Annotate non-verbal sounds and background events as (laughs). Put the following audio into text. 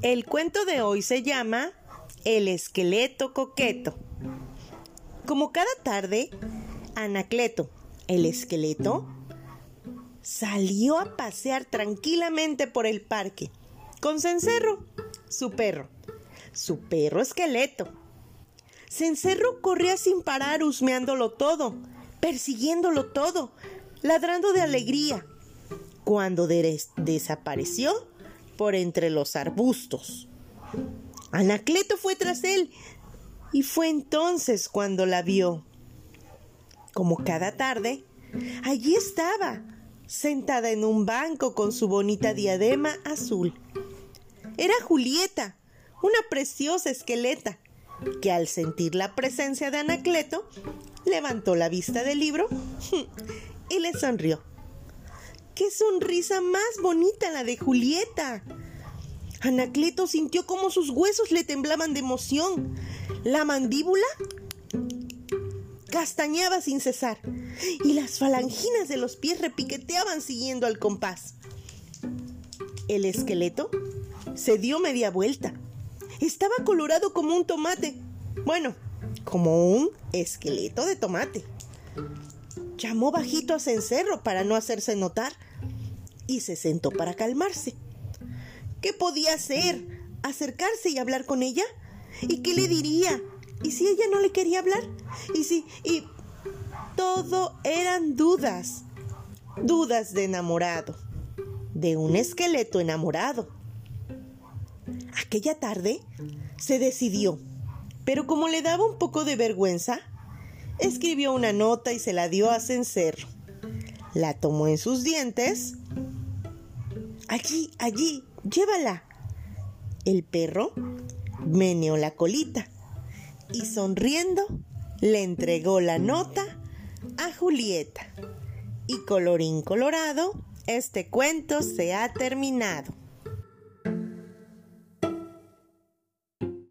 El cuento de hoy se llama El esqueleto coqueto. Como cada tarde, Anacleto, el esqueleto, salió a pasear tranquilamente por el parque con Cencerro, su perro, su perro esqueleto. Cencerro corría sin parar husmeándolo todo, persiguiéndolo todo, ladrando de alegría. Cuando desapareció por entre los arbustos. Anacleto fue tras él y fue entonces cuando la vio. Como cada tarde, allí estaba, sentada en un banco con su bonita diadema azul. Era Julieta, una preciosa esqueleta, que al sentir la presencia de Anacleto, levantó la vista del libro (laughs) y le sonrió. ¡Qué sonrisa más bonita la de Julieta! Anacleto sintió como sus huesos le temblaban de emoción. La mandíbula castañaba sin cesar y las falanginas de los pies repiqueteaban siguiendo al compás. El esqueleto se dio media vuelta. Estaba colorado como un tomate. Bueno, como un esqueleto de tomate. Llamó bajito a Cencerro para no hacerse notar y se sentó para calmarse. ¿Qué podía hacer? ¿Acercarse y hablar con ella? ¿Y qué le diría? ¿Y si ella no le quería hablar? ¿Y si... y... todo eran dudas. Dudas de enamorado. De un esqueleto enamorado. Aquella tarde se decidió, pero como le daba un poco de vergüenza, escribió una nota y se la dio a Cencerro. La tomó en sus dientes Allí, allí, llévala. El perro meneó la colita y sonriendo le entregó la nota a Julieta. Y colorín colorado, este cuento se ha terminado.